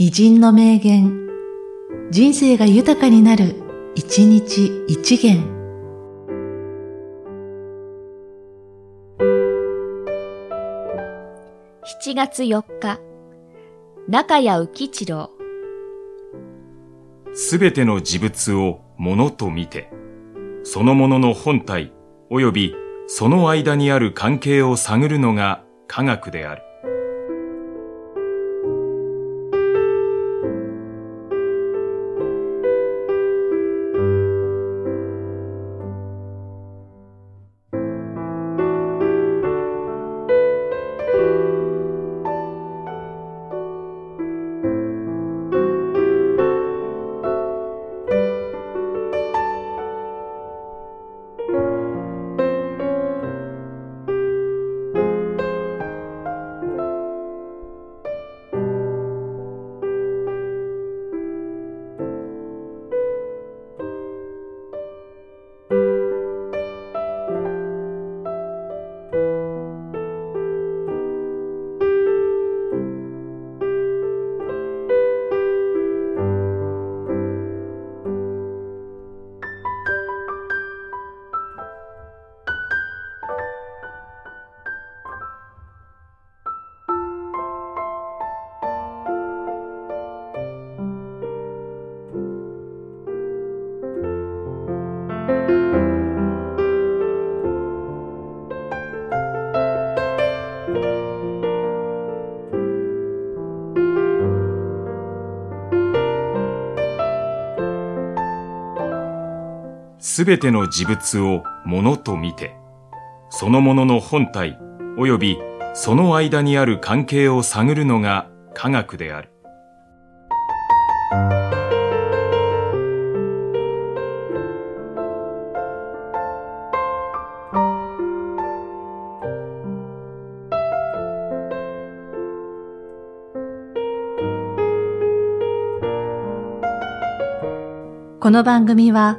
偉人の名言、人生が豊かになる、一日一元。7月4日、中谷浮一郎。すべての事物をものと見て、そのものの本体及びその間にある関係を探るのが科学である。すべての事物をものと見て、そのものの本体及びその間にある関係を探るのが科学である。この番組は、